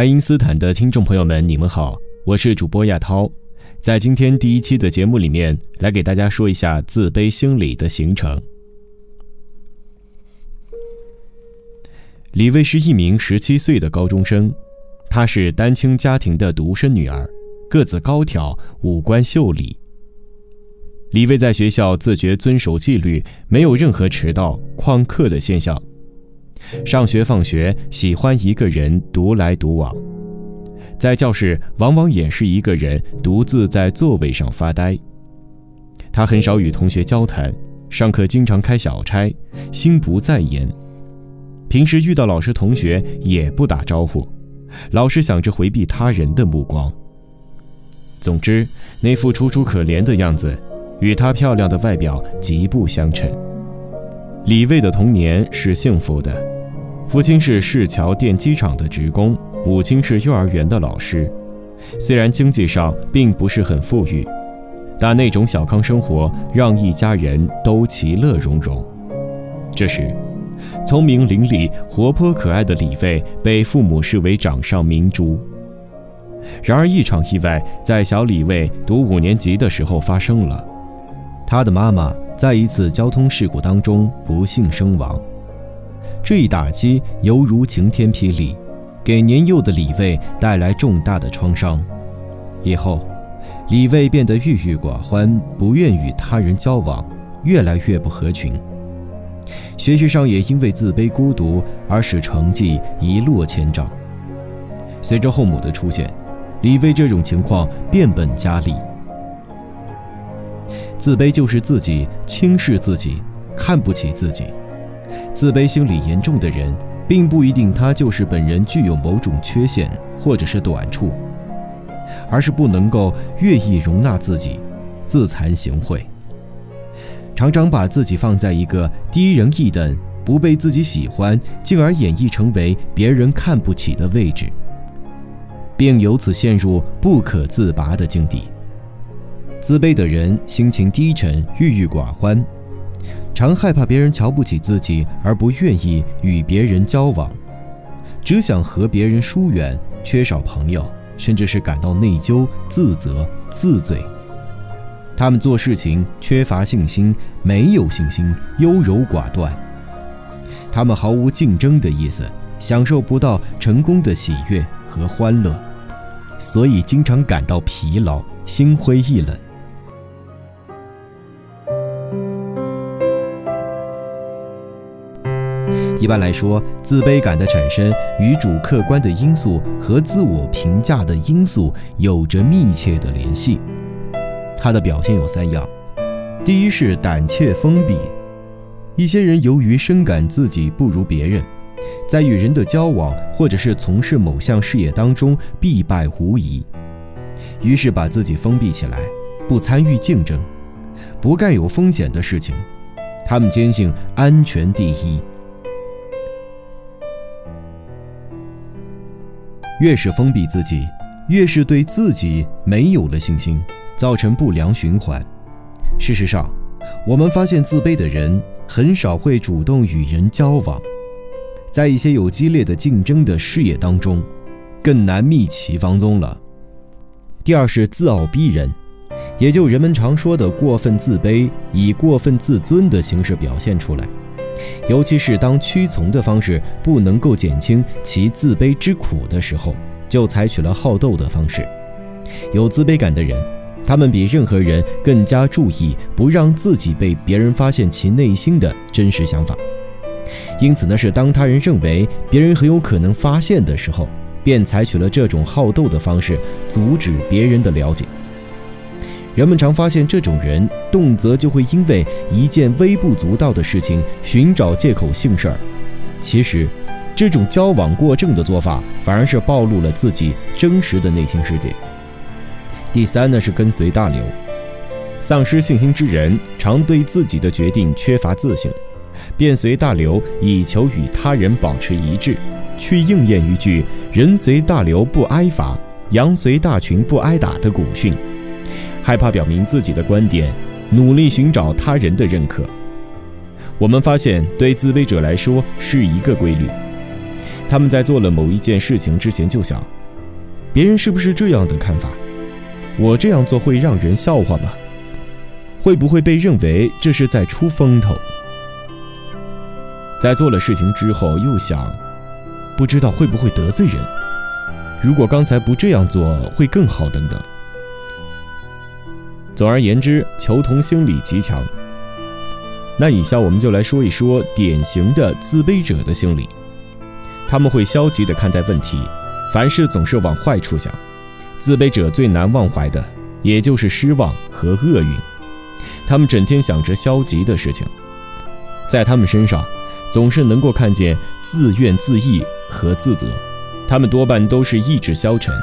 爱因斯坦的听众朋友们，你们好，我是主播亚涛，在今天第一期的节目里面，来给大家说一下自卑心理的形成。李卫是一名十七岁的高中生，她是单亲家庭的独生女儿，个子高挑，五官秀丽。李卫在学校自觉遵守纪律，没有任何迟到、旷课的现象。上学放学喜欢一个人独来独往，在教室往往也是一个人独自在座位上发呆。他很少与同学交谈，上课经常开小差，心不在焉。平时遇到老师同学也不打招呼，老是想着回避他人的目光。总之，那副楚楚可怜的样子。与她漂亮的外表极不相称。李卫的童年是幸福的，父亲是市桥电机厂的职工，母亲是幼儿园的老师。虽然经济上并不是很富裕，但那种小康生活让一家人都其乐融融。这时，聪明伶俐、活泼可爱的李卫被父母视为掌上明珠。然而，一场意外在小李卫读五年级的时候发生了。他的妈妈在一次交通事故当中不幸身亡，这一打击犹如晴天霹雳，给年幼的李卫带来重大的创伤。以后，李卫变得郁郁寡欢，不愿与他人交往，越来越不合群。学习上也因为自卑孤独而使成绩一落千丈。随着后母的出现，李卫这种情况变本加厉。自卑就是自己轻视自己，看不起自己。自卑心理严重的人，并不一定他就是本人具有某种缺陷或者是短处，而是不能够愿意容纳自己，自惭形秽，常常把自己放在一个低人一等、不被自己喜欢，进而演绎成为别人看不起的位置，并由此陷入不可自拔的境地。自卑的人心情低沉、郁郁寡欢，常害怕别人瞧不起自己，而不愿意与别人交往，只想和别人疏远，缺少朋友，甚至是感到内疚、自责、自罪。他们做事情缺乏信心，没有信心，优柔寡断。他们毫无竞争的意思，享受不到成功的喜悦和欢乐，所以经常感到疲劳、心灰意冷。一般来说，自卑感的产生与主客观的因素和自我评价的因素有着密切的联系。它的表现有三样：第一是胆怯封闭，一些人由于深感自己不如别人，在与人的交往或者是从事某项事业当中必败无疑，于是把自己封闭起来，不参与竞争，不干有风险的事情。他们坚信安全第一。越是封闭自己，越是对自己没有了信心，造成不良循环。事实上，我们发现自卑的人很少会主动与人交往，在一些有激烈的竞争的事业当中，更难觅其芳踪了。第二是自傲逼人，也就人们常说的过分自卑，以过分自尊的形式表现出来。尤其是当屈从的方式不能够减轻其自卑之苦的时候，就采取了好斗的方式。有自卑感的人，他们比任何人更加注意不让自己被别人发现其内心的真实想法。因此呢，是当他人认为别人很有可能发现的时候，便采取了这种好斗的方式，阻止别人的了解。人们常发现，这种人动辄就会因为一件微不足道的事情寻找借口性事儿。其实，这种交往过正的做法，反而是暴露了自己真实的内心世界。第三呢，是跟随大流，丧失信心之人常对自己的决定缺乏自信，便随大流以求与他人保持一致，去应验一句“人随大流不挨罚，羊随大群不挨打”的古训。害怕表明自己的观点，努力寻找他人的认可。我们发现，对自卑者来说是一个规律：他们在做了某一件事情之前就想，别人是不是这样的看法？我这样做会让人笑话吗？会不会被认为这是在出风头？在做了事情之后又想，不知道会不会得罪人？如果刚才不这样做会更好，等等。总而言之，求同心理极强。那以下我们就来说一说典型的自卑者的心理。他们会消极地看待问题，凡事总是往坏处想。自卑者最难忘怀的，也就是失望和厄运。他们整天想着消极的事情，在他们身上，总是能够看见自怨自艾和自责。他们多半都是意志消沉。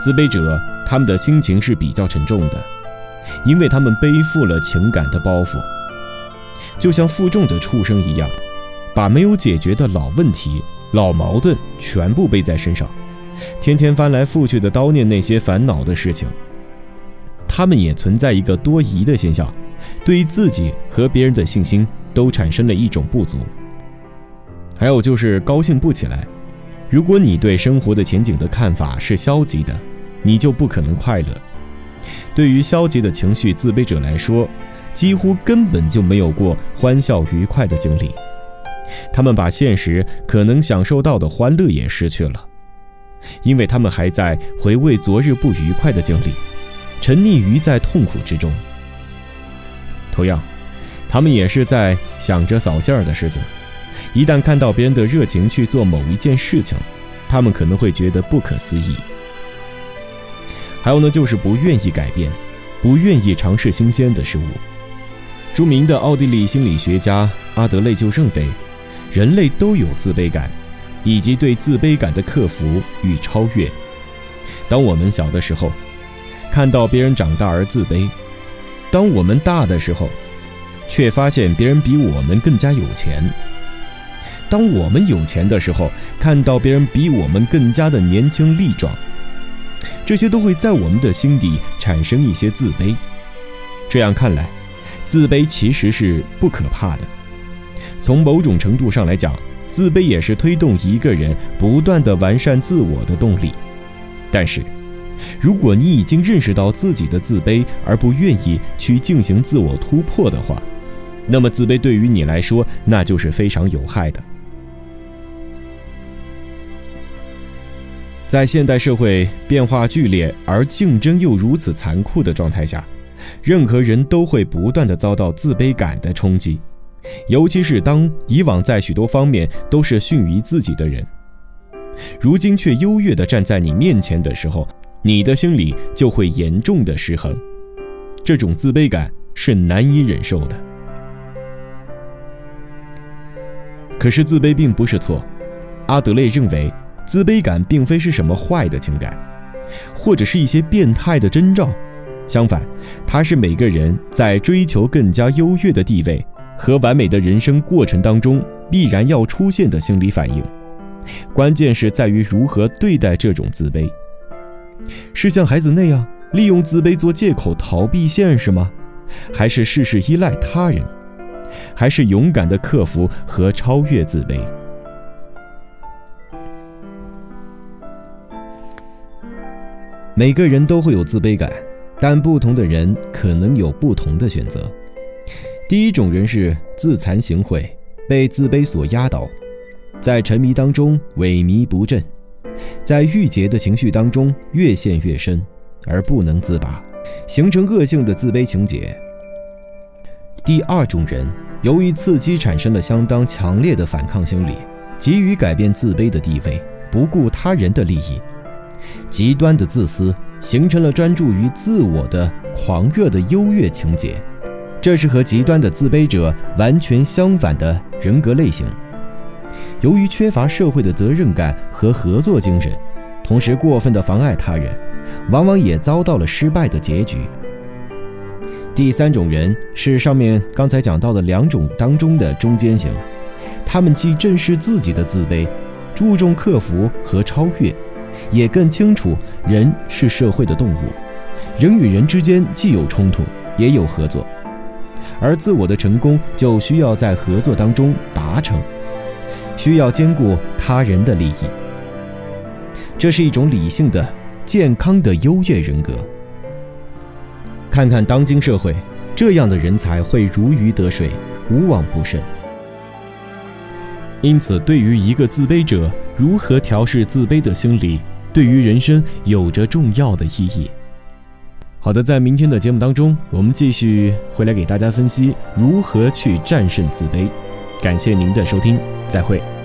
自卑者，他们的心情是比较沉重的，因为他们背负了情感的包袱，就像负重的畜生一样，把没有解决的老问题、老矛盾全部背在身上，天天翻来覆去的叨念那些烦恼的事情。他们也存在一个多疑的现象，对自己和别人的信心都产生了一种不足。还有就是高兴不起来。如果你对生活的前景的看法是消极的，你就不可能快乐。对于消极的情绪自卑者来说，几乎根本就没有过欢笑愉快的经历。他们把现实可能享受到的欢乐也失去了，因为他们还在回味昨日不愉快的经历，沉溺于在痛苦之中。同样，他们也是在想着扫兴儿的事情。一旦看到别人的热情去做某一件事情，他们可能会觉得不可思议。还有呢，就是不愿意改变，不愿意尝试新鲜的事物。著名的奥地利心理学家阿德勒就认为，人类都有自卑感，以及对自卑感的克服与超越。当我们小的时候，看到别人长大而自卑；当我们大的时候，却发现别人比我们更加有钱。当我们有钱的时候，看到别人比我们更加的年轻力壮，这些都会在我们的心底产生一些自卑。这样看来，自卑其实是不可怕的。从某种程度上来讲，自卑也是推动一个人不断的完善自我的动力。但是，如果你已经认识到自己的自卑而不愿意去进行自我突破的话，那么自卑对于你来说那就是非常有害的。在现代社会变化剧烈而竞争又如此残酷的状态下，任何人都会不断的遭到自卑感的冲击，尤其是当以往在许多方面都是逊于自己的人，如今却优越的站在你面前的时候，你的心里就会严重的失衡，这种自卑感是难以忍受的。可是自卑并不是错，阿德勒认为。自卑感并非是什么坏的情感，或者是一些变态的征兆。相反，它是每个人在追求更加优越的地位和完美的人生过程当中必然要出现的心理反应。关键是在于如何对待这种自卑。是像孩子那样利用自卑做借口逃避现实吗？还是事事依赖他人？还是勇敢地克服和超越自卑？每个人都会有自卑感，但不同的人可能有不同的选择。第一种人是自惭形秽，被自卑所压倒，在沉迷当中萎靡不振，在郁结的情绪当中越陷越深，而不能自拔，形成恶性的自卑情节。第二种人由于刺激产生了相当强烈的反抗心理，急于改变自卑的地位，不顾他人的利益。极端的自私形成了专注于自我的狂热的优越情节，这是和极端的自卑者完全相反的人格类型。由于缺乏社会的责任感和合作精神，同时过分的妨碍他人，往往也遭到了失败的结局。第三种人是上面刚才讲到的两种当中的中间型，他们既正视自己的自卑，注重克服和超越。也更清楚，人是社会的动物，人与人之间既有冲突，也有合作，而自我的成功就需要在合作当中达成。需要兼顾他人的利益。这是一种理性的、健康的优越人格。看看当今社会，这样的人才会如鱼得水，无往不胜。因此，对于一个自卑者，如何调试自卑的心理，对于人生有着重要的意义。好的，在明天的节目当中，我们继续回来给大家分析如何去战胜自卑。感谢您的收听，再会。